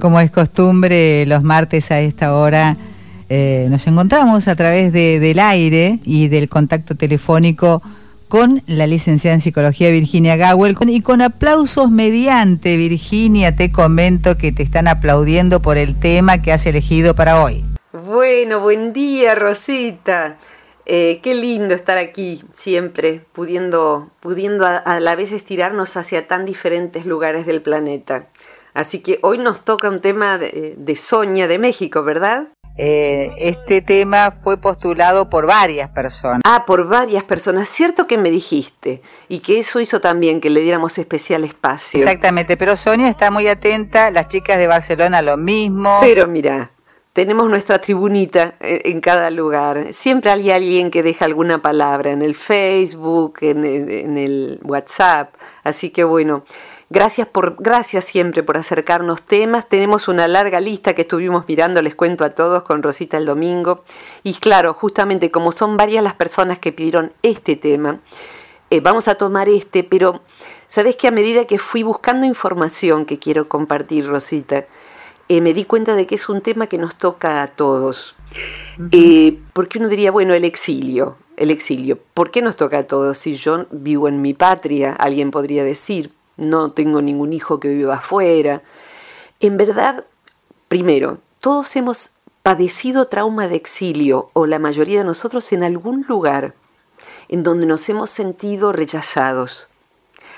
Como es costumbre, los martes a esta hora eh, nos encontramos a través de, del aire y del contacto telefónico con la licenciada en psicología Virginia Gawel y con aplausos mediante Virginia te comento que te están aplaudiendo por el tema que has elegido para hoy. Bueno, buen día Rosita. Eh, qué lindo estar aquí siempre, pudiendo, pudiendo a la vez estirarnos hacia tan diferentes lugares del planeta. Así que hoy nos toca un tema de, Soña de México, ¿verdad? Eh, este tema fue postulado por varias personas. Ah, por varias personas. Cierto que me dijiste. Y que eso hizo también que le diéramos especial espacio. Exactamente, pero Sonia está muy atenta, las chicas de Barcelona lo mismo. Pero mira, tenemos nuestra tribunita en, cada lugar. Siempre hay alguien que deja alguna palabra en el Facebook, en el WhatsApp. Así que bueno. Gracias, por, gracias siempre por acercarnos temas. Tenemos una larga lista que estuvimos mirando, les cuento a todos, con Rosita el domingo. Y claro, justamente como son varias las personas que pidieron este tema, eh, vamos a tomar este, pero sabes que a medida que fui buscando información que quiero compartir, Rosita, eh, me di cuenta de que es un tema que nos toca a todos. Eh, porque uno diría, bueno, el exilio, el exilio, ¿por qué nos toca a todos? Si yo vivo en mi patria, alguien podría decir, no tengo ningún hijo que viva afuera. En verdad, primero, todos hemos padecido trauma de exilio, o la mayoría de nosotros en algún lugar en donde nos hemos sentido rechazados.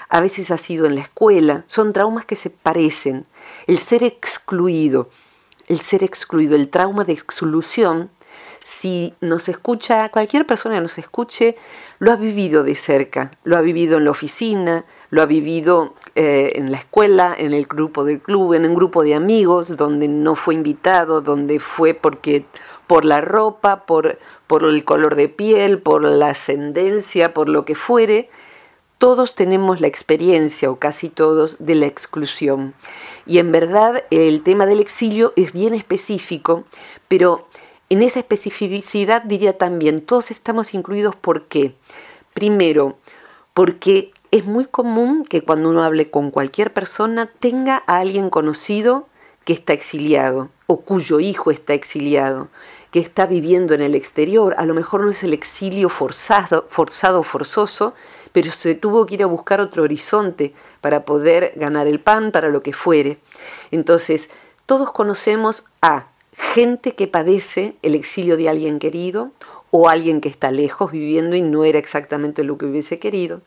A veces ha sido en la escuela, son traumas que se parecen. El ser excluido, el ser excluido, el trauma de exclusión, si nos escucha, cualquier persona que nos escuche, lo ha vivido de cerca, lo ha vivido en la oficina, lo ha vivido eh, en la escuela, en el grupo del club, en un grupo de amigos, donde no fue invitado, donde fue porque por la ropa, por, por el color de piel, por la ascendencia, por lo que fuere, todos tenemos la experiencia, o casi todos, de la exclusión. Y en verdad el tema del exilio es bien específico, pero en esa especificidad diría también, todos estamos incluidos ¿por qué? Primero, porque es muy común que cuando uno hable con cualquier persona tenga a alguien conocido que está exiliado o cuyo hijo está exiliado, que está viviendo en el exterior. A lo mejor no es el exilio forzado, forzado, forzoso, pero se tuvo que ir a buscar otro horizonte para poder ganar el pan, para lo que fuere. Entonces, todos conocemos a gente que padece el exilio de alguien querido o alguien que está lejos viviendo y no era exactamente lo que hubiese querido.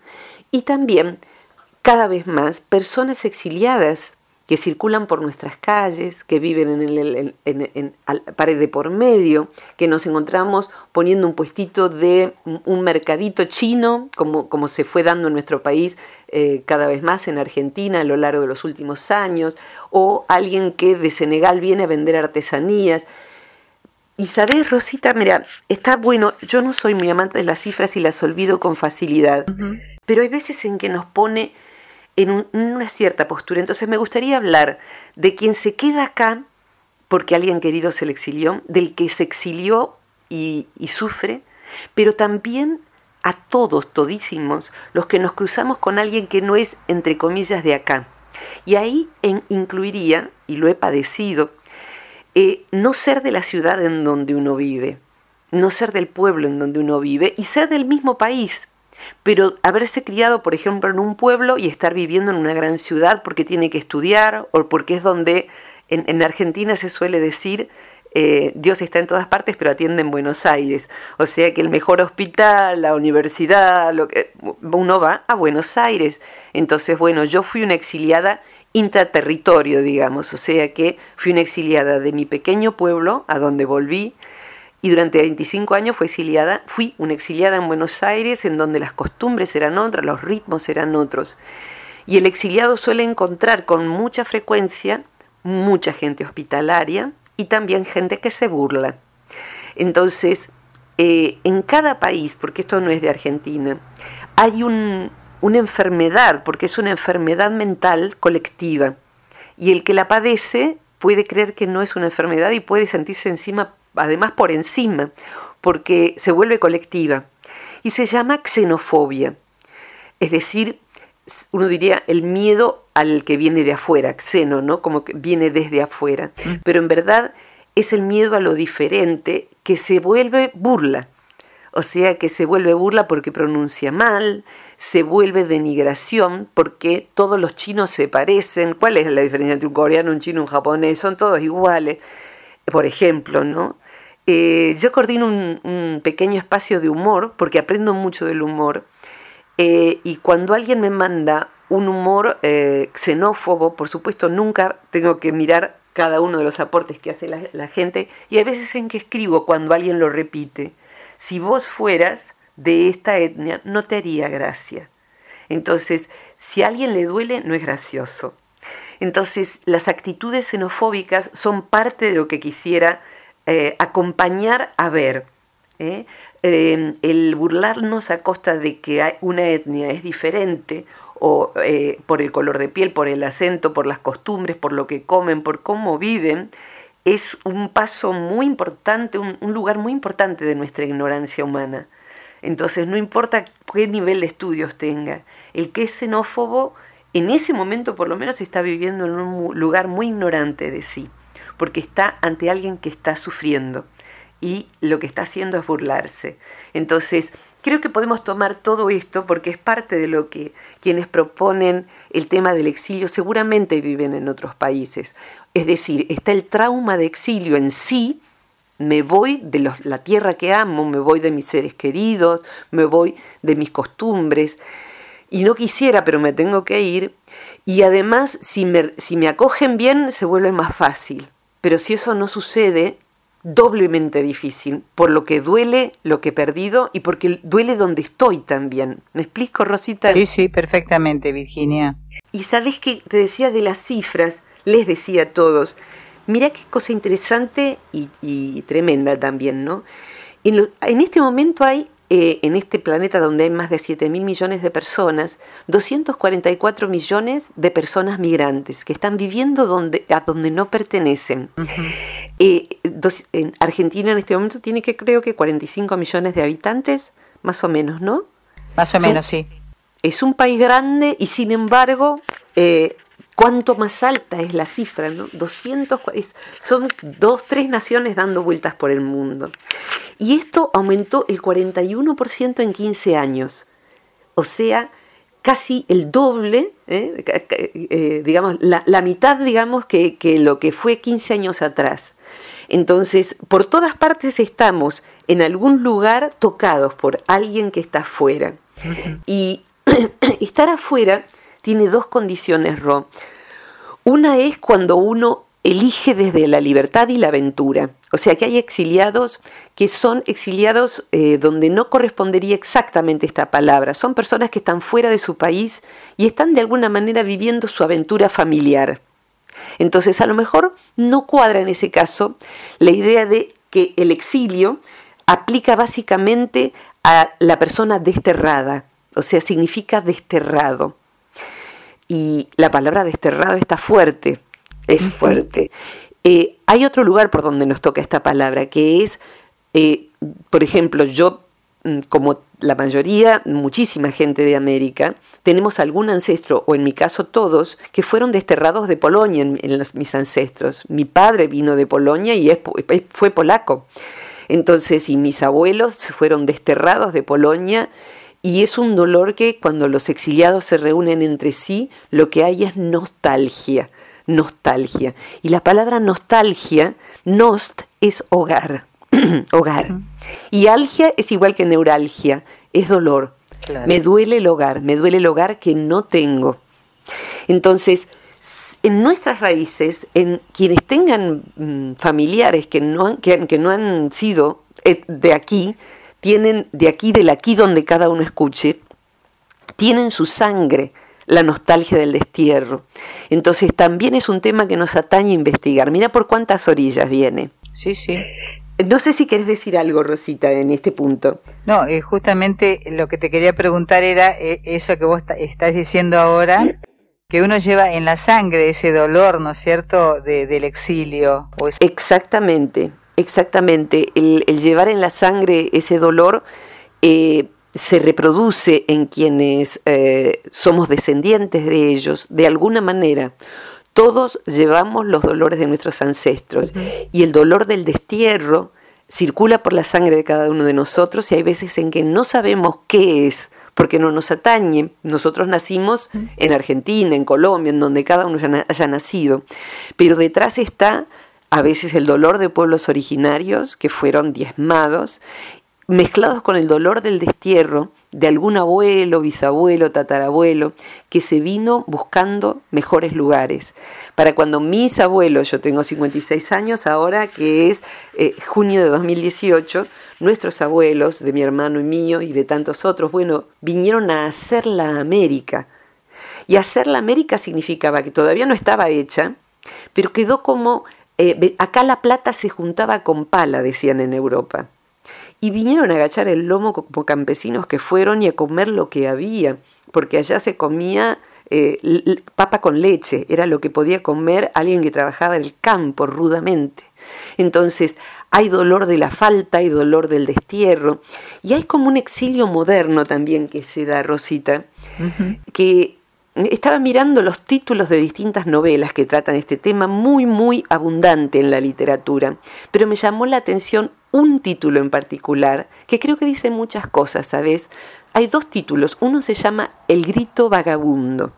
Y también, cada vez más, personas exiliadas que circulan por nuestras calles, que viven en, el, en, pared de por medio, que nos encontramos poniendo un puestito de un mercadito chino, como, como se fue dando en nuestro país eh, cada vez más en Argentina a lo largo de los últimos años, o alguien que de Senegal viene a vender artesanías. Y sabes, Rosita, mira, está bueno, yo no soy muy amante de las cifras y las olvido con facilidad, pero hay veces en que nos pone en, una cierta postura. Entonces me gustaría hablar de quien se queda acá porque alguien querido se le exilió, del que se exilió y, sufre, pero también a todos, todísimos, los que nos cruzamos con alguien que no es, entre comillas, de acá. Y ahí incluiría, y lo he padecido, eh, no ser de la ciudad en donde uno vive, no ser del pueblo en donde uno vive y ser del mismo país. Pero haberse criado, por ejemplo, en un pueblo y estar viviendo en una gran ciudad porque tiene que estudiar o porque es donde en, Argentina se suele decir eh, Dios está en todas partes, pero atiende en Buenos Aires. O sea que el mejor hospital, la universidad, lo que, uno va a Buenos Aires. Entonces, bueno, yo fui una exiliada intraterritorio, digamos, o sea que fui una exiliada de mi pequeño pueblo, a donde volví, y durante 25 años fui una exiliada en Buenos Aires, en donde las costumbres eran otras, los ritmos eran otros. Y el exiliado suele encontrar con mucha frecuencia mucha gente hospitalaria y también gente que se burla. Entonces, eh, en cada país, porque esto no es de Argentina, hay un, una enfermedad, porque es una enfermedad mental colectiva. Y el que la padece puede creer que no es una enfermedad y puede sentirse encima, además por encima, porque se vuelve colectiva. Y se llama xenofobia. Es decir, uno diría el miedo al que viene de afuera, xeno, ¿no? Como que viene desde afuera. Mm. Pero en verdad es el miedo a lo diferente que se vuelve burla. O sea, que se vuelve burla porque pronuncia mal, se vuelve denigración porque todos los chinos se parecen. ¿Cuál es la diferencia entre un coreano, un chino, un japonés? Son todos iguales. Por ejemplo, ¿no? Eh, yo coordino un, pequeño espacio de humor porque aprendo mucho del humor. Eh, y cuando alguien me manda un humor eh, xenófobo, por supuesto, nunca tengo que mirar cada uno de los aportes que hace la, gente. Y hay veces en que escribo cuando alguien lo repite. Si vos fueras de esta etnia, no te haría gracia. Entonces, si a alguien le duele, no es gracioso. Entonces, las actitudes xenofóbicas son parte de lo que quisiera eh, acompañar a ver. ¿eh? Em, el burlarnos a costa de que una etnia es diferente, o eh, por el color de piel, por el acento, por las costumbres, por lo que comen, por cómo viven, es un paso muy importante, un, lugar muy importante de nuestra ignorancia humana. Entonces, no importa qué nivel de estudios tenga, el que es xenófobo, en ese momento por lo menos está viviendo en un lugar muy ignorante de sí porque está ante alguien que está sufriendo y lo que está haciendo es burlarse. Entonces, creo que podemos tomar todo esto porque es parte de lo que quienes proponen el tema del exilio seguramente viven en otros países. Es decir, está el trauma de exilio en sí, me voy de la tierra que amo, me voy de mis seres queridos, me voy de mis costumbres, y no quisiera, pero me tengo que ir, y además si me, si me acogen bien se vuelve más fácil pero si eso no sucede, doblemente difícil, por lo que duele lo que he perdido y porque duele donde estoy también. ¿Me explico, Rosita? Sí, sí, perfectamente, Virginia. Y sabes que te decía de las cifras, les decía a todos, mira qué cosa interesante y, tremenda también, ¿no? en este momento hay eh, en este planeta donde hay más de 7 mil millones de personas, 244 millones de personas migrantes que están viviendo donde, a donde no pertenecen. Eh, en Argentina en este momento tiene que creo que 45 millones de habitantes, más o menos, ¿no? Más o menos, sí. Es un país grande y sin embargo eh, cuánto más alta es la cifra, ¿no? 200, son dos, tres naciones dando vueltas por el mundo. Y esto aumentó el 41% en 15 años. O sea, casi el doble, ¿eh? Eh, digamos, la, mitad, digamos, que, lo que fue 15 años atrás. Entonces, por todas partes estamos en algún lugar tocados por alguien que está afuera. Y estar afuera tiene dos condiciones, Ro. Una es cuando uno elige desde la libertad y la aventura. O sea que hay exiliados que son exiliados eh, donde no correspondería exactamente esta palabra. Son personas que están fuera de su país y están de alguna manera viviendo su aventura familiar. Entonces a lo mejor no cuadra en ese caso la idea de que el exilio aplica básicamente a la persona desterrada, o sea, significa desterrado. Y la palabra desterrado está fuerte, es fuerte. Eh, hay otro lugar por donde nos toca esta palabra, que es, eh, por ejemplo, yo, mm, como la mayoría, muchísima gente de América, tenemos algún ancestro, o en mi caso todos, que fueron desterrados de Polonia, en, mis ancestros. Mi padre vino de Polonia y fue polaco. Entonces, y mis abuelos fueron desterrados de Polonia y es un dolor que cuando los exiliados se reúnen entre sí, lo que hay es nostalgia nostalgia. Y la palabra nostalgia, nost, es hogar, hogar. Y algia es igual que neuralgia, es dolor. Me duele el hogar, me duele el hogar que no tengo. Entonces, en nuestras raíces, en quienes tengan mm, familiares que no han, que, que no han sido eh, de aquí, tienen de aquí, del aquí donde cada uno escuche, tienen su sangre la nostalgia del destierro. Entonces también es un tema que nos atañe a investigar. Mira por cuántas orillas viene. Sí, sí. No sé si querés decir algo, Rosita, en este punto. No, eh, justamente lo que te quería preguntar era eh, eso que vos estás diciendo ahora, que uno lleva en la sangre ese dolor, ¿no es cierto?, del exilio. Exactamente, exactamente. El, llevar en la sangre ese dolor eh, se reproduce en quienes eh, somos descendientes de ellos, de alguna manera. Todos llevamos los dolores de nuestros ancestros y el dolor del destierro circula por la sangre de cada uno de nosotros y hay veces en que no sabemos qué es porque no nos atañe. Nosotros nacimos en Argentina, en Colombia, en donde cada uno haya nacido, pero detrás está a veces el dolor de pueblos originarios que fueron diezmados, mezclados con el dolor del destierro de algún abuelo, bisabuelo, tatarabuelo, que se vino buscando mejores lugares. Para cuando mis abuelos, yo tengo 56 años ahora, que es eh, junio de 2018, nuestros abuelos, de mi hermano y mío y de tantos otros, bueno, vinieron a hacer la América. Y hacer la América significaba que todavía no estaba hecha, pero quedó como, eh, acá la plata se juntaba con pala, decían en Europa. Y vinieron a agachar el lomo como campesinos que fueron y a comer lo que había, porque allá se comía eh, papa con leche, era lo que podía comer alguien que trabajaba en el campo rudamente. Entonces, hay dolor de la falta, hay dolor del destierro, y hay como un exilio moderno también que se da, Rosita, que estaba mirando los títulos de distintas novelas que tratan este tema, muy, muy abundante en la literatura, pero me llamó la atención un título en particular, que creo que dice muchas cosas, ¿sabes? Hay dos títulos, uno se llama El grito vagabundo,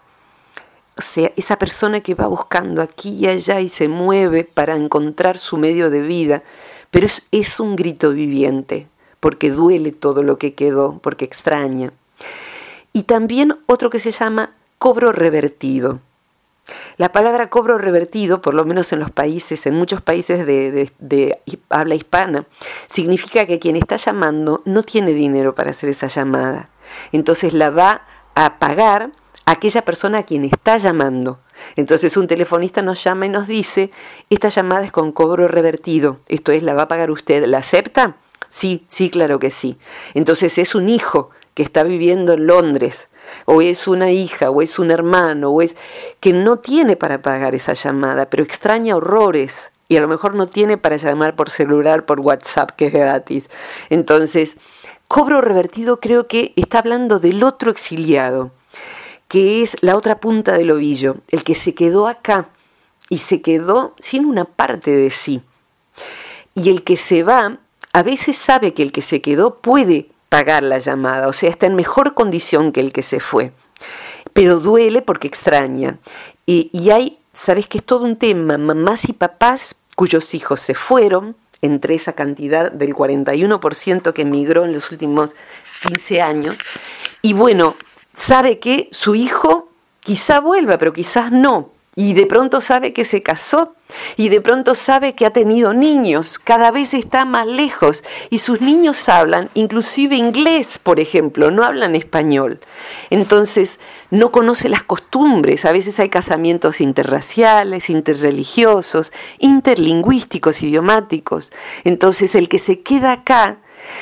o sea, esa persona que va buscando aquí y allá y se mueve para encontrar su medio de vida, pero es, es un grito viviente, porque duele todo lo que quedó, porque extraña. Y también otro que se llama cobro revertido. La palabra cobro revertido, por lo menos en los países, en muchos países de, habla hispana, significa que quien está llamando no tiene dinero para hacer esa llamada. Entonces la va a pagar aquella persona a quien está llamando. Entonces un telefonista nos llama y nos dice, esta llamada es con cobro revertido, esto es, la va a pagar usted, ¿la acepta? Sí, sí, claro que sí. Entonces es un hijo que está viviendo en Londres, o es una hija, o es un hermano, o es que no tiene para pagar esa llamada, pero extraña horrores y a lo mejor no tiene para llamar por celular, por WhatsApp, que es gratis. Entonces, cobro revertido creo que está hablando del otro exiliado que es la otra punta del ovillo, el que se quedó acá y se quedó sin una parte de sí. Y el que se va, a veces sabe que el que se quedó puede la llamada, o sea, está en mejor condición que el que se fue. Pero duele porque extraña. Y, y hay, sabes que es todo un tema, mamás y papás cuyos hijos se fueron, entre esa cantidad del 41% que emigró en los últimos 15 años. Y bueno, sabe que su hijo quizá vuelva, pero quizás no. Y de pronto sabe que se casó y de pronto sabe que ha tenido niños, cada vez está más lejos y sus niños hablan inclusive inglés, por ejemplo, no hablan español. Entonces no conoce las costumbres, a veces hay casamientos interraciales, interreligiosos, interlingüísticos, idiomáticos. Entonces el que se queda acá,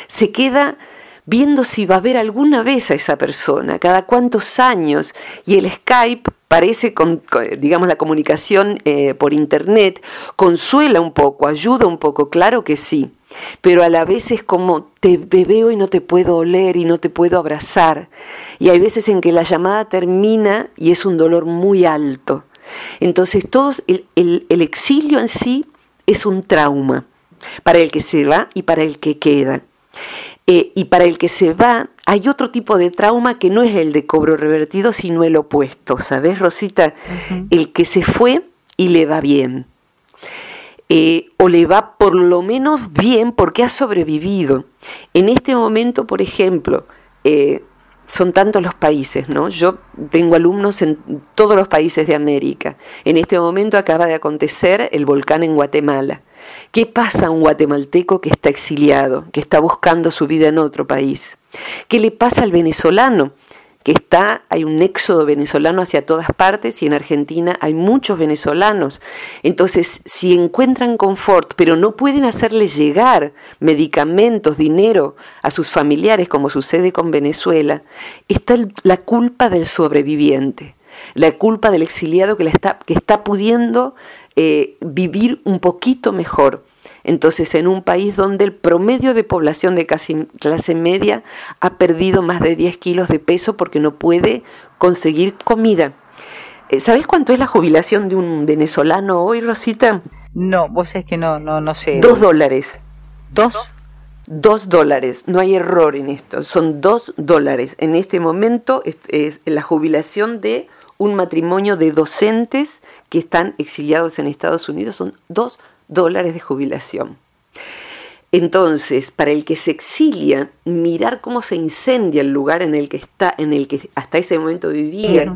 se queda viendo si va a ver alguna vez a esa persona, cada cuántos años, y el Skype parece, con, digamos, la comunicación eh, por Internet, consuela un poco, ayuda un poco, claro que sí, pero a la vez es como te veo y no te puedo oler y no te puedo abrazar, y hay veces en que la llamada termina y es un dolor muy alto. Entonces, todos, el exilio en sí es un trauma para el que se va y para el que queda. Eh, y para el que se va, hay otro tipo de trauma que no es el de cobro revertido, sino el opuesto, ¿sabes, Rosita? El que se fue y le va bien. Eh, o le va por lo menos bien porque ha sobrevivido. En este momento, por ejemplo, eh, son tantos los países, ¿no? Yo tengo alumnos en todos los países de América. En este momento acaba de acontecer el volcán en Guatemala. ¿Qué pasa a un guatemalteco que está exiliado, que está buscando su vida en otro país? ¿Qué le pasa al venezolano? Que está, hay un éxodo venezolano hacia todas partes y en Argentina hay muchos venezolanos. Entonces, si encuentran confort, pero no pueden hacerle llegar medicamentos, dinero a sus familiares, como sucede con Venezuela, está la culpa del sobreviviente, la culpa del exiliado que, está, que está pudiendo eh, vivir un poquito mejor. Entonces, en un país donde el promedio de población de casi clase media ha perdido más de 10 kilos de peso porque no puede conseguir comida. Eh, ¿Sabes cuánto es la jubilación de un venezolano hoy, Rosita? No, vos es que no, no, no sé. Dos dólares. ¿Dos? Dos dólares, no hay error en esto, son dos dólares. En este momento es, la jubilación de un matrimonio de docentes que están exiliados en Estados Unidos, son dos dólares de jubilación. Entonces, para el que se exilia, mirar cómo se incendia el lugar en el que está, en el que hasta ese momento vivía,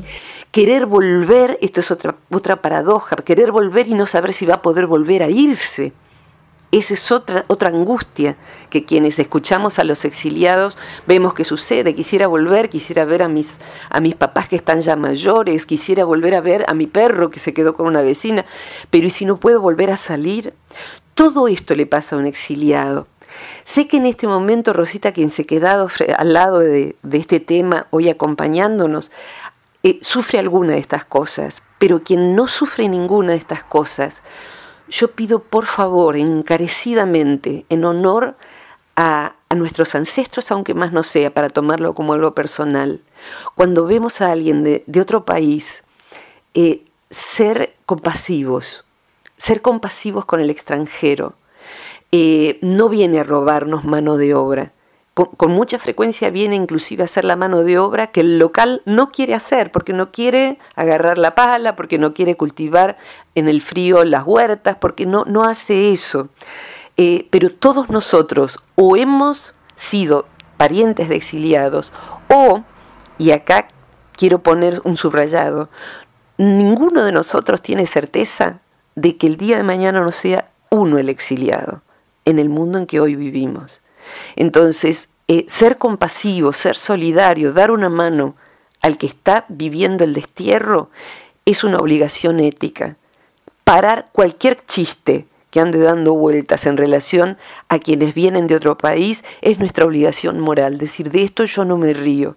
querer volver, esto es otra, otra paradoja, querer volver y no saber si va a poder volver a irse esa es otra, otra angustia que quienes escuchamos a los exiliados vemos que sucede. Quisiera volver, quisiera ver a mis, a mis papás que están ya mayores, quisiera volver a ver a mi perro que se quedó con una vecina, pero ¿y si no puedo volver a salir? Todo esto le pasa a un exiliado. Sé que en este momento Rosita, quien se ha quedado al lado de, este tema, hoy acompañándonos, eh, sufre alguna de estas cosas, pero quien no sufre ninguna de estas cosas, yo pido por favor, encarecidamente, en honor a, nuestros ancestros, aunque más no sea, para tomarlo como algo personal, cuando vemos a alguien de, otro país, eh, ser compasivos, ser compasivos con el extranjero. Eh, no viene a robarnos mano de obra, con, mucha frecuencia viene inclusive a hacer la mano de obra que el local no quiere hacer, porque no quiere agarrar la pala, porque no quiere cultivar en el frío las huertas, porque no, no hace eso. Eh, pero todos nosotros o hemos sido parientes de exiliados o, y acá quiero poner un subrayado, ninguno de nosotros tiene certeza de que el día de mañana no sea uno el exiliado en el mundo en que hoy vivimos. Entonces, eh, ser compasivo, ser solidario, dar una mano al que está viviendo el destierro es una obligación ética. Parar cualquier chiste que ande dando vueltas en relación a quienes vienen de otro país es nuestra obligación moral. Decir, de esto yo no me río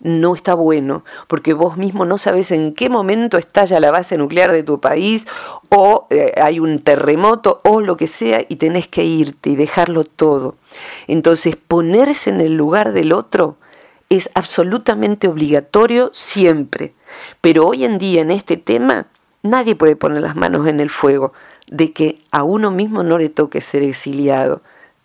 no está bueno, porque vos mismo no sabes en qué momento estalla la base nuclear de tu país o eh, hay un terremoto o lo que sea y tenés que irte y dejarlo todo. Entonces ponerse en el lugar del otro es absolutamente obligatorio siempre, pero hoy en día en este tema nadie puede poner las manos en el fuego de que a uno mismo no le toque ser exiliado.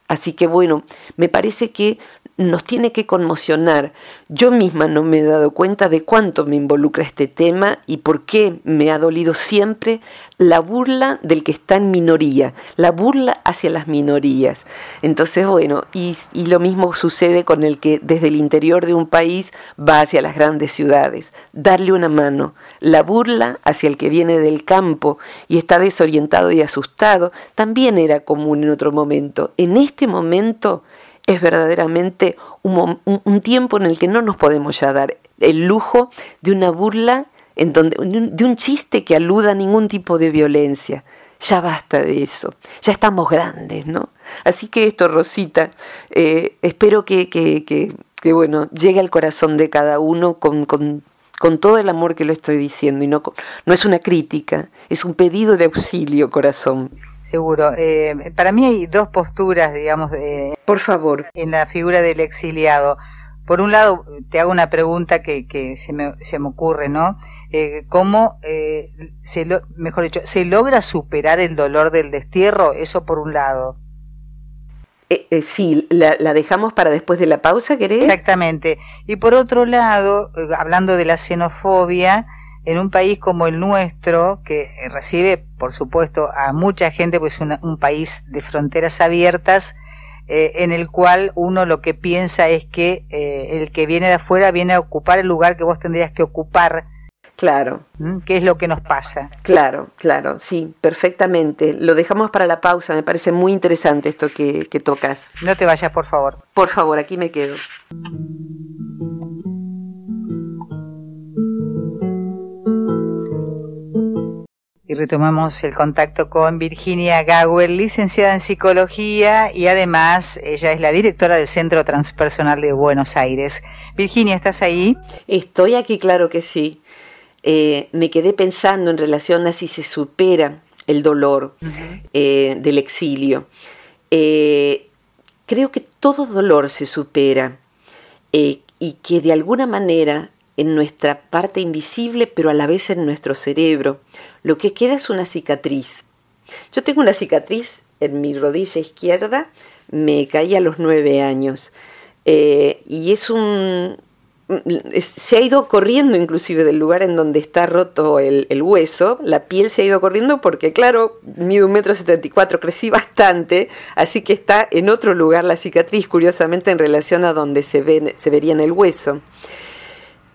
Así que bueno, me parece que nos tiene que conmocionar. Yo misma no me he dado cuenta de cuánto me involucra este tema y por qué me ha dolido siempre la burla del que está en minoría, la burla hacia las minorías. Entonces, bueno, y, lo mismo sucede con el que desde el interior de un país va hacia las grandes ciudades. Darle una mano, la burla hacia el que viene del campo y está desorientado y asustado, también era común en otro momento. En este momento es verdaderamente un, tiempo en el que no nos podemos ya dar el lujo de una burla, en donde, de un chiste que aluda a ningún tipo de violencia. Ya basta de eso, ya estamos grandes, ¿no? Así que esto, Rosita, eh, espero que, que, que, bueno, llegue al corazón de cada uno con, con, con todo el amor que lo estoy diciendo y no, no es una crítica, es un pedido de auxilio, corazón. Seguro. Eh, para mí hay dos posturas, digamos, de, por favor, en la figura del exiliado. Por un lado, te hago una pregunta que, que se, me, se me ocurre, ¿no? Eh, ¿Cómo, eh, se lo, mejor dicho, se logra superar el dolor del destierro? Eso por un lado. Eh, sí, la, la, dejamos para después de la pausa, ¿querés? Exactamente. Y por otro lado, hablando de la xenofobia, en un país como el nuestro, que recibe, por supuesto, a mucha gente, pues un país de fronteras abiertas, eh, en el cual uno lo que piensa es que eh, el que viene de afuera viene a ocupar el lugar que vos tendrías que ocupar. Claro. ¿Mm? ¿Qué es lo que nos pasa? Claro, claro, sí, perfectamente. Lo dejamos para la pausa, me parece muy interesante esto que, que tocas. No te vayas, por favor. Por favor, aquí me quedo. Y retomamos el contacto con Virginia Gawel, licenciada en psicología y además ella es la directora del Centro Transpersonal de Buenos Aires. Virginia, ¿estás ahí? Estoy aquí, claro que sí. Eh, me quedé pensando en relación a si se supera el dolor eh, del exilio. Eh, creo que todo dolor se supera y que de alguna manera en nuestra parte invisible, pero a la vez en nuestro cerebro, lo que queda es una cicatriz. Yo tengo una cicatriz en mi rodilla izquierda, me caí a los nueve años. y es un, se ha ido corriendo inclusive del lugar en donde está roto el, hueso, la piel se ha ido corriendo porque claro, mido un metro setenta y cuatro, crecí bastante, así que está en otro lugar la cicatriz, curiosamente en relación a donde se, se vería en el hueso.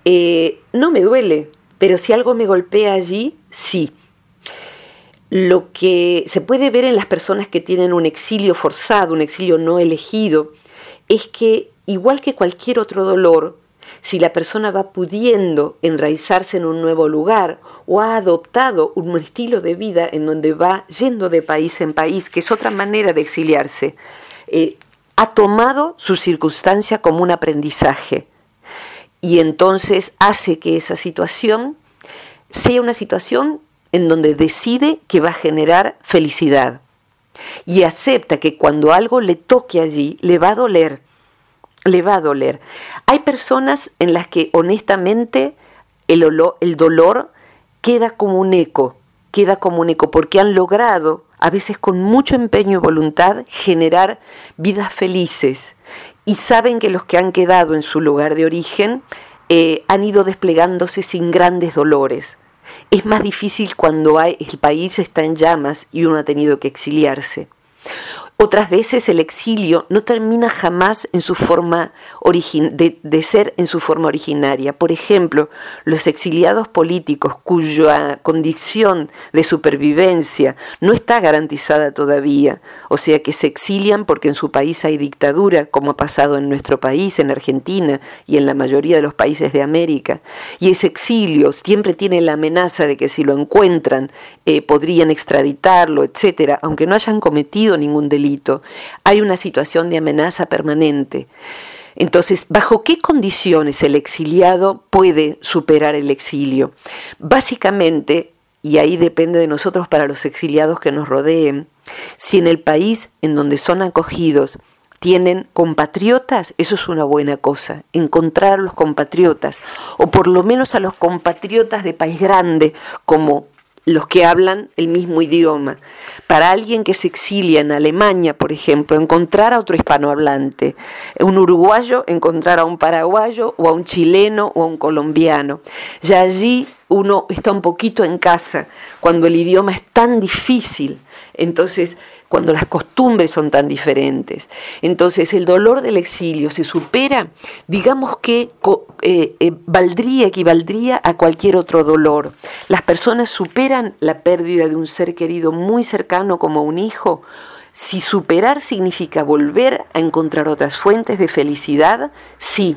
Eh, no me duele, pero si algo me golpea allí, sí. Lo que se puede ver en las personas que tienen un exilio forzado, un exilio no elegido, es que igual que cualquier otro dolor, si la persona va pudiendo enraizarse en un nuevo lugar o ha adoptado un estilo de vida en donde va yendo de país en país, que es otra manera de exiliarse, eh, ha tomado su circunstancia como un aprendizaje y entonces hace que esa situación sea una situación en donde decide que va a generar felicidad y acepta que cuando algo le toque allí le va a doler le va a doler. Hay personas en las que honestamente el, el dolor queda como un eco, queda como un eco, porque han logrado, a veces con mucho empeño y voluntad, generar vidas felices y saben que los que han quedado en su lugar de origen eh, han ido desplegándose sin grandes dolores. Es más difícil cuando hay, el país está en llamas y uno ha tenido que exiliarse. Otras veces el exilio no termina jamás en su forma de, ser en su forma originaria. Por ejemplo, los exiliados políticos cuya condición de supervivencia no está garantizada todavía, o sea que se exilian porque en su país hay dictadura, como ha pasado en nuestro país, en Argentina y en la mayoría de los países de América. Y ese exilio siempre tiene la amenaza de que si lo encuentran eh, podrían extraditarlo, etcétera, aunque no hayan cometido ningún delito hay una situación de amenaza permanente. Entonces, ¿bajo qué condiciones el exiliado puede superar el exilio? Básicamente, y ahí depende de nosotros para los exiliados que nos rodeen, si en el país en donde son acogidos tienen compatriotas, eso es una buena cosa, encontrar a los compatriotas, o por lo menos a los compatriotas de país grande, como los que hablan el mismo idioma. Para alguien que se exilia en Alemania, por ejemplo, encontrar a otro hispanohablante, un uruguayo, encontrar a un paraguayo o a un chileno o a un colombiano. Ya allí uno está un poquito en casa cuando el idioma es tan difícil. Entonces, cuando las costumbres son tan diferentes. Entonces el dolor del exilio se supera, digamos que eh, eh, valdría, equivaldría a cualquier otro dolor. Las personas superan la pérdida de un ser querido muy cercano como un hijo. Si superar significa volver a encontrar otras fuentes de felicidad, sí.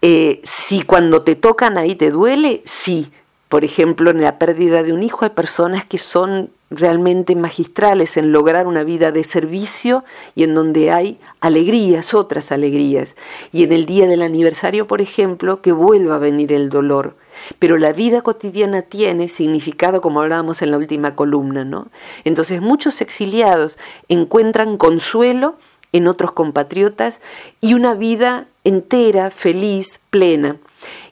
Eh, si cuando te tocan ahí te duele, sí. Por ejemplo, en la pérdida de un hijo hay personas que son realmente magistrales en lograr una vida de servicio y en donde hay alegrías, otras alegrías. Y en el día del aniversario, por ejemplo, que vuelva a venir el dolor. Pero la vida cotidiana tiene significado, como hablábamos en la última columna, ¿no? Entonces muchos exiliados encuentran consuelo en otros compatriotas y una vida entera, feliz, plena.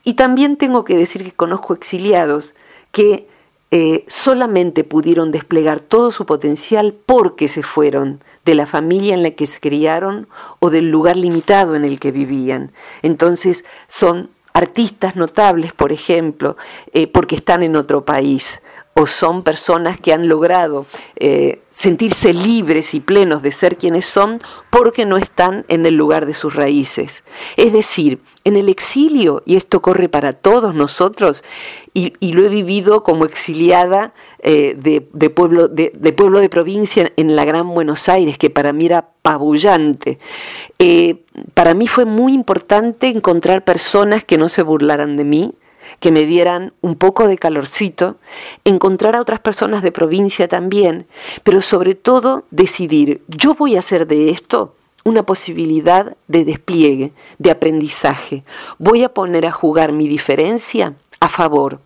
Y también tengo que decir que conozco exiliados que eh, solamente pudieron desplegar todo su potencial porque se fueron de la familia en la que se criaron o del lugar limitado en el que vivían. Entonces son artistas notables, por ejemplo, eh, porque están en otro país o son personas que han logrado eh, sentirse libres y plenos de ser quienes son porque no están en el lugar de sus raíces. Es decir, en el exilio, y esto corre para todos nosotros, y, lo he vivido como exiliada eh, de, pueblo, de, pueblo de provincia en la Gran Buenos Aires, que para mí era pabullante. Eh, para mí fue muy importante encontrar personas que no se burlaran de mí, que me dieran un poco de calorcito, encontrar a otras personas de provincia también, pero sobre todo decidir, yo voy a hacer de esto una posibilidad de despliegue, de aprendizaje. Voy a poner a jugar mi diferencia a favor.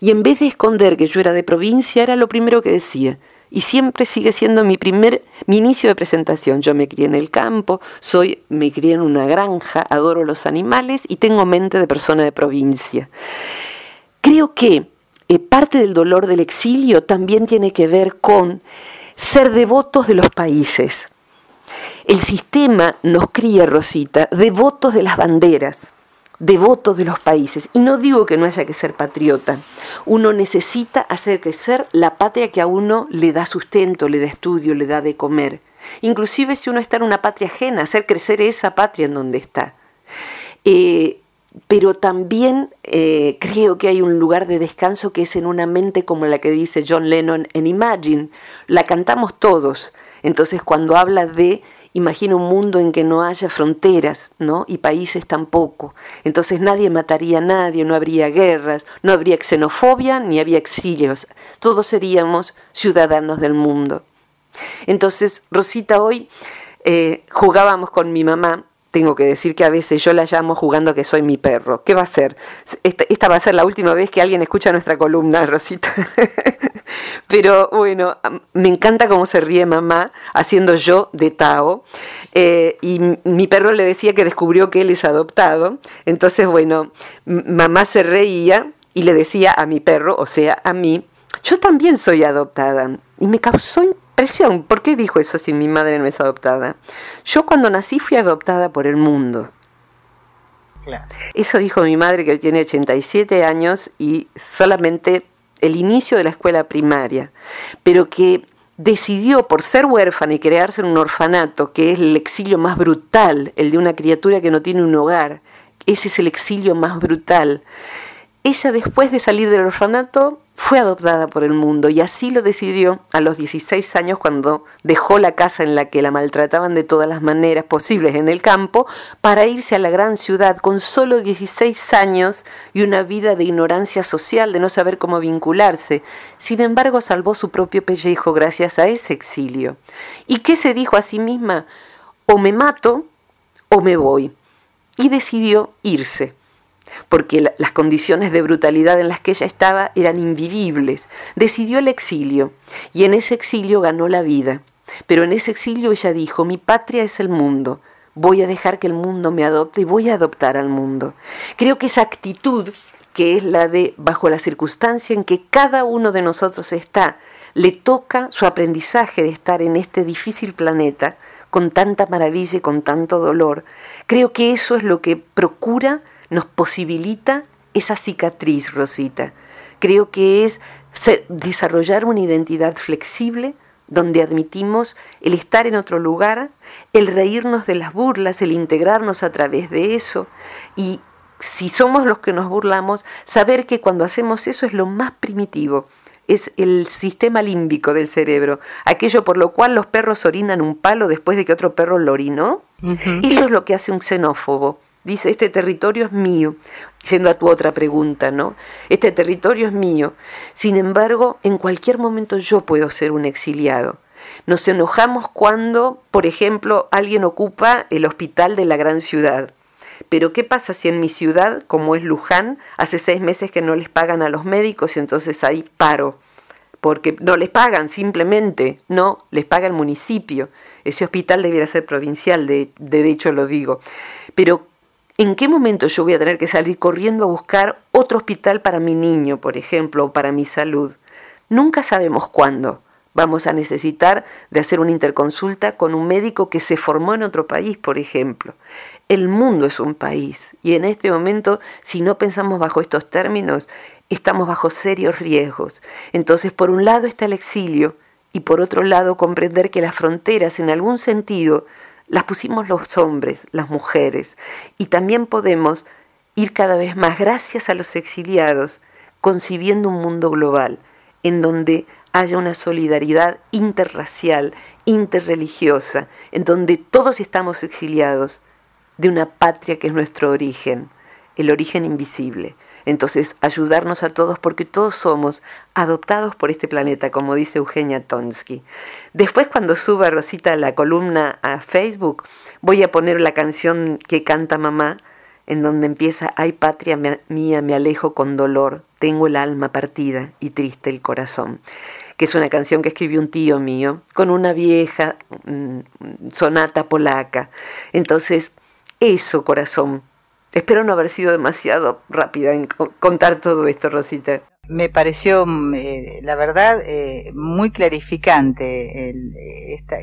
Y en vez de esconder que yo era de provincia, era lo primero que decía. Y siempre sigue siendo mi primer, mi inicio de presentación. Yo me crié en el campo, soy, me crié en una granja, adoro los animales y tengo mente de persona de provincia. Creo que eh, parte del dolor del exilio también tiene que ver con ser devotos de los países. El sistema nos cría, Rosita, devotos de las banderas, devotos de los países. Y no digo que no haya que ser patriota. Uno necesita hacer crecer la patria que a uno le da sustento, le da estudio, le da de comer. Inclusive si uno está en una patria ajena, hacer crecer esa patria en donde está. Eh, pero también eh, creo que hay un lugar de descanso que es en una mente como la que dice John Lennon en Imagine. La cantamos todos. Entonces cuando habla de imagina un mundo en que no haya fronteras, ¿no? Y países tampoco. Entonces nadie mataría a nadie, no habría guerras, no habría xenofobia ni habría exilios. Todos seríamos ciudadanos del mundo. Entonces, Rosita, hoy eh, jugábamos con mi mamá tengo que decir que a veces yo la llamo jugando que soy mi perro. ¿Qué va a ser? Esta, va a ser la última vez que alguien escucha nuestra columna, Rosita. Pero bueno, me encanta cómo se ríe mamá haciendo yo de Tao. Eh, y mi perro le decía que descubrió que él es adoptado. Entonces, bueno, mamá se reía y le decía a mi perro, o sea, a mí, yo también soy adoptada. Y me causó ¿Por qué dijo eso si mi madre no es adoptada? Yo cuando nací fui adoptada por el mundo. Eso dijo mi madre que tiene 87 años y solamente el inicio de la escuela primaria, pero que decidió por ser huérfana y crearse en un orfanato, que es el exilio más brutal, el de una criatura que no tiene un hogar, ese es el exilio más brutal. Ella después de salir del orfanato fue adoptada por el mundo y así lo decidió a los 16 años cuando dejó la casa en la que la maltrataban de todas las maneras posibles en el campo para irse a la gran ciudad con solo 16 años y una vida de ignorancia social, de no saber cómo vincularse. Sin embargo, salvó su propio pellejo gracias a ese exilio. ¿Y qué se dijo a sí misma? O me mato o me voy. Y decidió irse porque las condiciones de brutalidad en las que ella estaba eran invivibles. Decidió el exilio y en ese exilio ganó la vida. Pero en ese exilio ella dijo, mi patria es el mundo, voy a dejar que el mundo me adopte y voy a adoptar al mundo. Creo que esa actitud, que es la de bajo la circunstancia en que cada uno de nosotros está, le toca su aprendizaje de estar en este difícil planeta, con tanta maravilla y con tanto dolor, creo que eso es lo que procura nos posibilita esa cicatriz, Rosita. Creo que es desarrollar una identidad flexible donde admitimos el estar en otro lugar, el reírnos de las burlas, el integrarnos a través de eso y si somos los que nos burlamos, saber que cuando hacemos eso es lo más primitivo, es el sistema límbico del cerebro, aquello por lo cual los perros orinan un palo después de que otro perro lo orinó. Eso es lo que hace un xenófobo. Dice, este territorio es mío. Yendo a tu otra pregunta, ¿no? Este territorio es mío. Sin embargo, en cualquier momento yo puedo ser un exiliado. Nos enojamos cuando, por ejemplo, alguien ocupa el hospital de la gran ciudad. Pero ¿qué pasa si en mi ciudad, como es Luján, hace seis meses que no les pagan a los médicos y entonces hay paro? Porque no les pagan simplemente, no, les paga el municipio. Ese hospital debiera ser provincial, de, de hecho lo digo. Pero ¿En qué momento yo voy a tener que salir corriendo a buscar otro hospital para mi niño, por ejemplo, o para mi salud? Nunca sabemos cuándo vamos a necesitar de hacer una interconsulta con un médico que se formó en otro país, por ejemplo. El mundo es un país y en este momento, si no pensamos bajo estos términos, estamos bajo serios riesgos. Entonces, por un lado está el exilio y por otro lado comprender que las fronteras en algún sentido las pusimos los hombres, las mujeres, y también podemos ir cada vez más, gracias a los exiliados, concibiendo un mundo global en donde haya una solidaridad interracial, interreligiosa, en donde todos estamos exiliados de una patria que es nuestro origen, el origen invisible. Entonces, ayudarnos a todos porque todos somos adoptados por este planeta, como dice Eugenia Tonsky. Después, cuando suba Rosita la columna a Facebook, voy a poner la canción que canta mamá, en donde empieza, ay patria mía, me alejo con dolor, tengo el alma partida y triste el corazón, que es una canción que escribió un tío mío con una vieja mm, sonata polaca. Entonces, eso, corazón. Espero no haber sido demasiado rápida en contar todo esto, Rosita. Me pareció, mm, eh, la verdad, eh, muy clarificante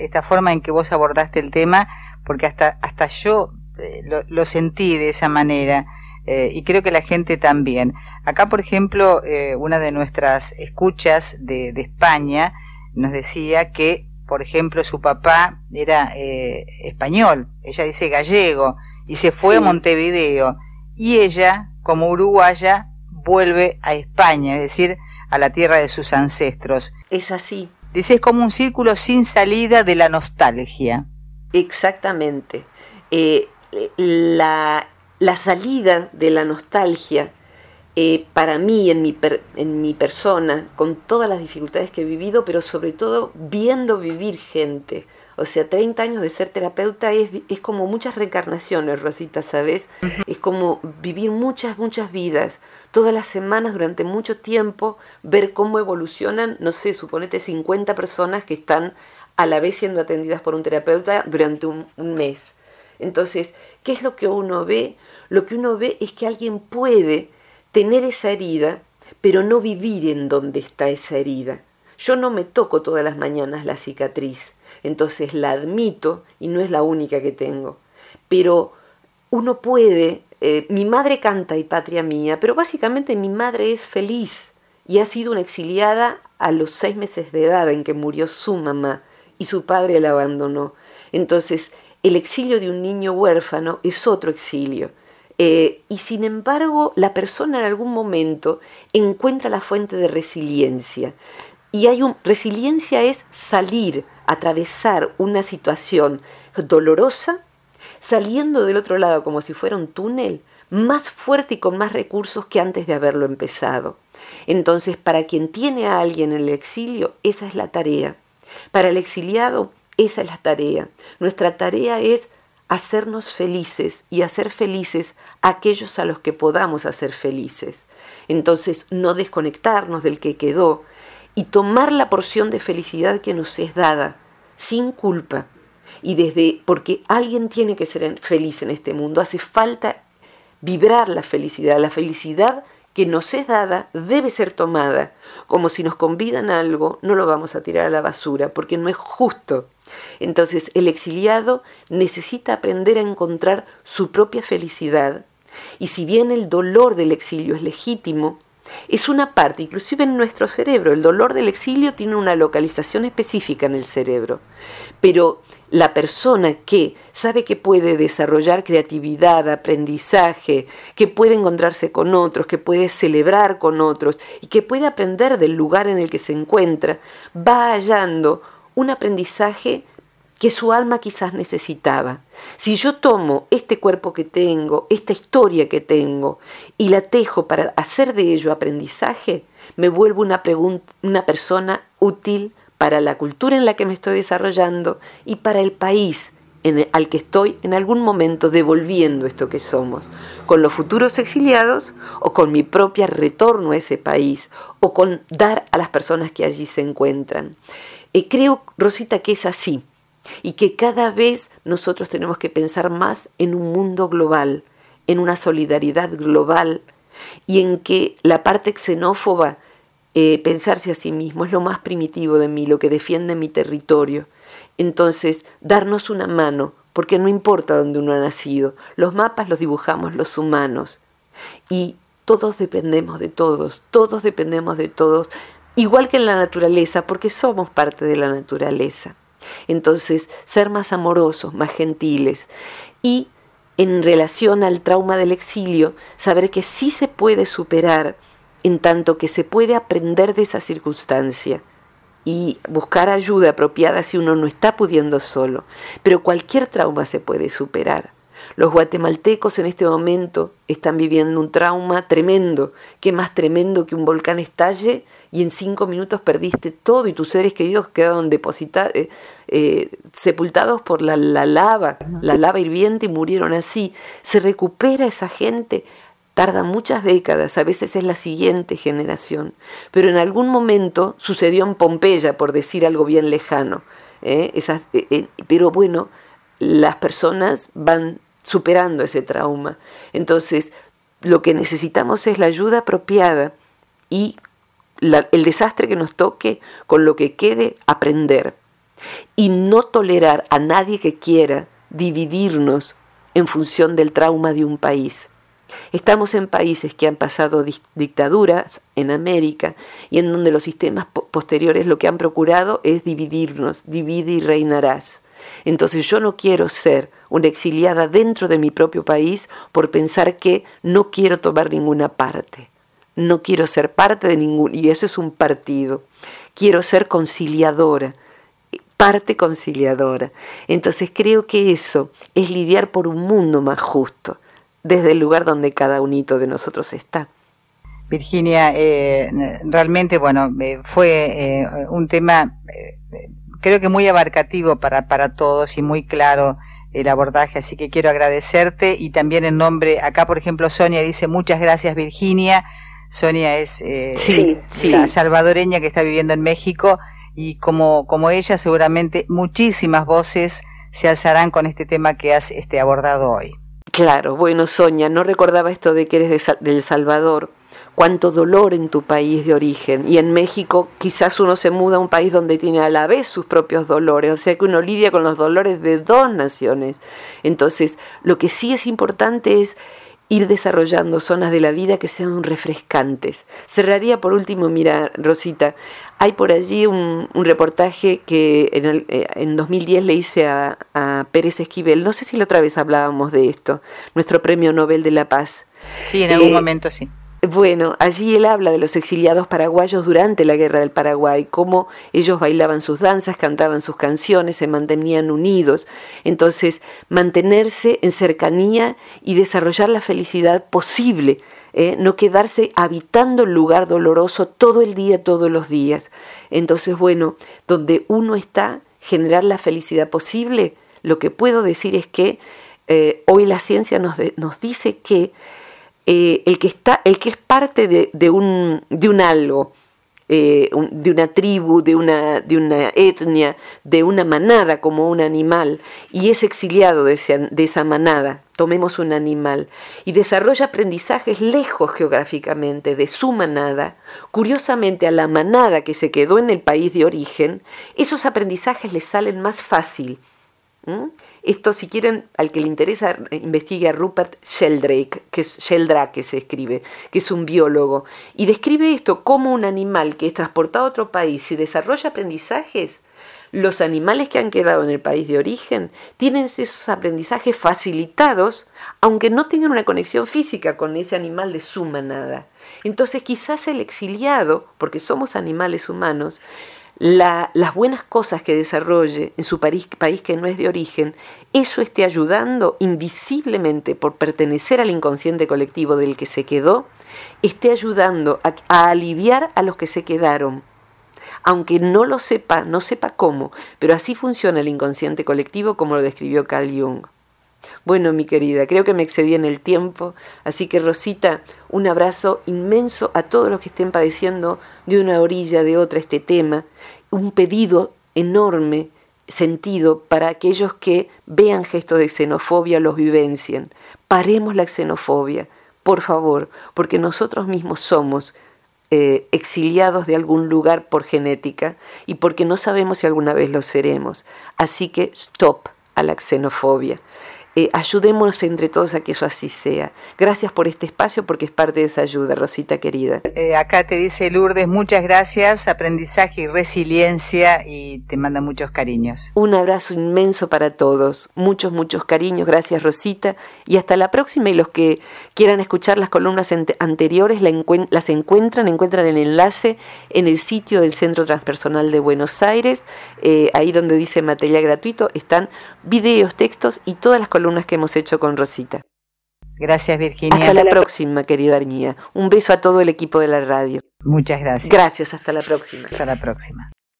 esta, forma en que vos abordaste el tema, porque hasta, hasta yo eh, lo, sentí de esa manera y creo que la gente también. Acá, por ejemplo, una de nuestras escuchas de, España nos decía que, por ejemplo, su papá era español, ella dice gallego, y se fue a Montevideo, y ella, como uruguaya, vuelve a España, es decir, a la tierra de sus ancestros. Es así. Dice, es como un círculo sin salida de la nostalgia. Exactamente. Eh, la, la, salida de la nostalgia, eh, para mí, en mi, en mi persona, con todas las dificultades que he vivido, pero sobre todo viendo vivir gente, o sea, 30 años de ser terapeuta es, es como muchas reencarnaciones, Rosita, ¿sabes? Es como vivir muchas, muchas vidas, todas las semanas durante mucho tiempo, ver cómo evolucionan, no sé, suponete 50 personas que están a la vez siendo atendidas por un terapeuta durante un, un mes. Entonces, ¿qué es lo que uno ve? Lo que uno ve es que alguien puede tener esa herida, pero no vivir en donde está esa herida. Yo no me toco todas las mañanas la cicatriz, entonces la admito y no es la única que tengo. Pero uno puede, eh, mi madre canta y patria mía, pero básicamente mi madre es feliz y ha sido una exiliada a los seis meses de edad en que murió su mamá y su padre la abandonó. Entonces, el exilio de un niño huérfano es otro exilio. Eh, y sin embargo, la persona en algún momento encuentra la fuente de resiliencia. Y hay un, resiliencia es salir, atravesar una situación dolorosa, saliendo del otro lado como si fuera un túnel, más fuerte y con más recursos que antes de haberlo empezado. Entonces, para quien tiene a alguien en el exilio, esa es la tarea. Para el exiliado, esa es la tarea. Nuestra tarea es hacernos felices y hacer felices a aquellos a los que podamos hacer felices. Entonces, no desconectarnos del que quedó, y tomar la porción de felicidad que nos es dada, sin culpa. Y desde, porque alguien tiene que ser feliz en este mundo, hace falta vibrar la felicidad. La felicidad que nos es dada debe ser tomada. Como si nos convidan a algo, no lo vamos a tirar a la basura, porque no es justo. Entonces el exiliado necesita aprender a encontrar su propia felicidad. Y si bien el dolor del exilio es legítimo, es una parte, inclusive en nuestro cerebro. El dolor del exilio tiene una localización específica en el cerebro. Pero la persona que sabe que puede desarrollar creatividad, aprendizaje, que puede encontrarse con otros, que puede celebrar con otros y que puede aprender del lugar en el que se encuentra, va hallando un aprendizaje que su alma quizás necesitaba. Si yo tomo este cuerpo que tengo, esta historia que tengo, y la tejo para hacer de ello aprendizaje, me vuelvo una, persona útil para la cultura en la que me estoy desarrollando y para el país al que estoy en algún momento devolviendo esto que somos, con los futuros exiliados o con mi propio retorno a ese país o con dar a las personas que allí se encuentran. eh, creo, Rosita, que es así y que cada vez nosotros tenemos que pensar más en un mundo global, en una solidaridad global y en que la parte xenófoba, eh, pensarse a sí mismo, es lo más primitivo de mí, lo que defiende mi territorio. Entonces, darnos una mano, porque no importa dónde uno ha nacido, los mapas los dibujamos los humanos y todos dependemos de todos, todos dependemos de todos, igual que en la naturaleza, porque somos parte de la naturaleza. Entonces, ser más amorosos, más gentiles y en relación al trauma del exilio, saber que sí se puede superar en tanto que se puede aprender de esa circunstancia y buscar ayuda apropiada si uno no está pudiendo solo. Pero cualquier trauma se puede superar. Los guatemaltecos en este momento están viviendo un trauma tremendo. ¿Qué más tremendo que un volcán estalle y en cinco minutos perdiste todo y tus seres queridos quedaron depositados, eh, eh, sepultados por la, la lava, la lava hirviente y murieron así? ¿Se recupera esa gente? tarda muchas décadas, a veces es la siguiente generación, pero en algún momento sucedió en Pompeya, por decir algo bien lejano. eh, pero bueno, las personas van superando ese trauma. Entonces, lo que necesitamos es la ayuda apropiada y el desastre que nos toque, con lo que quede, aprender. Y no tolerar a nadie que quiera dividirnos en función del trauma de un país. Estamos en países que han pasado dictaduras en América y en donde los sistemas posteriores lo que han procurado es dividirnos, divide y reinarás. Entonces yo no quiero ser una exiliada dentro de mi propio país por pensar que no quiero tomar ninguna parte. No quiero ser parte de ningún, y eso es un partido. Quiero ser conciliadora, parte conciliadora. Entonces creo que eso es lidiar por un mundo más justo, desde el lugar donde cada unito de nosotros está. Virginia, eh, realmente, bueno, eh, fue eh, un tema, creo que muy abarcativo para, para todos y muy claro el abordaje, así que quiero agradecerte y también en nombre, acá por ejemplo Sonia dice muchas gracias Virginia, Sonia es la salvadoreña que está viviendo en México y como, como ella seguramente muchísimas voces se alzarán con este tema que has este, abordado hoy. Claro, bueno Sonia, no recordaba esto de que eres de, del Salvador, cuánto dolor en tu país de origen y en México quizás uno se muda a un país donde tiene a la vez sus propios dolores, o sea que uno lidia con los dolores de dos naciones. Entonces, lo que sí es importante es ir desarrollando zonas de la vida que sean refrescantes. Cerraría por último, mira, Rosita, hay por allí un, reportaje que en, el, eh, en, 2010 le hice a, a, Pérez Esquivel, no sé si la otra vez hablábamos de esto, nuestro Premio Nobel de la Paz. Sí, en algún eh, momento sí. Bueno, allí él habla de los exiliados paraguayos durante la Guerra del Paraguay, cómo ellos bailaban sus danzas, cantaban sus canciones, se mantenían unidos. Entonces, mantenerse en cercanía y desarrollar la felicidad posible, ¿eh? no quedarse habitando el lugar doloroso todo el día, todos los días. Entonces, bueno, donde uno está, generar la felicidad posible, lo que puedo decir es que eh, hoy la ciencia nos, nos dice que eh, el, que está, el que es parte de, un, de un algo, eh, de una tribu, de una, de una etnia, de una manada como un animal, y es exiliado de, de esa manada, tomemos un animal, y desarrolla aprendizajes lejos geográficamente de su manada, curiosamente a la manada que se quedó en el país de origen, esos aprendizajes le salen más fácil. Esto, si quieren, al que le interesa, investigue a Rupert Sheldrake, que es Sheldrake que se escribe, que es un biólogo, y describe esto como un animal que es transportado a otro país y desarrolla aprendizajes. Los animales que han quedado en el país de origen tienen esos aprendizajes facilitados, aunque no tengan una conexión física con ese animal de su manada. Entonces quizás el exiliado, porque somos animales humanos, las buenas cosas que desarrolle en su país, país, que no es de origen, eso esté ayudando invisiblemente por pertenecer al inconsciente colectivo del que se quedó, esté ayudando a, a aliviar a los que se quedaron. Aunque no lo sepa, no sepa cómo, pero así funciona el inconsciente colectivo como lo describió Carl Jung. Bueno, mi querida, creo que me excedí en el tiempo, así que Rosita, un abrazo inmenso a todos los que estén padeciendo de una orilla, de otra este tema, un pedido enorme, sentido para aquellos que vean gestos de xenofobia, los vivencien. Paremos la xenofobia, por favor, porque nosotros mismos somos eh, exiliados de algún lugar por genética y porque no sabemos si alguna vez lo seremos. Así que stop a la xenofobia. Eh, ayudémonos entre todos a que eso así sea. Gracias por este espacio porque es parte de esa ayuda, Rosita querida. Eh, acá te dice Lourdes, muchas gracias, aprendizaje y resiliencia y te manda muchos cariños. Un abrazo inmenso para todos, muchos, muchos cariños, gracias Rosita y hasta la próxima y los que quieran escuchar las columnas anteriores las encuentran, encuentran el enlace en el sitio del Centro Transpersonal de Buenos Aires, eh, ahí donde dice material gratuito, están videos, textos y todas las columnas que hemos hecho con Rosita. Gracias, Virginia. Hasta la próxima, querida Arñía. Un beso a todo el equipo de la radio. Muchas gracias. Gracias, hasta la próxima. Hasta la próxima.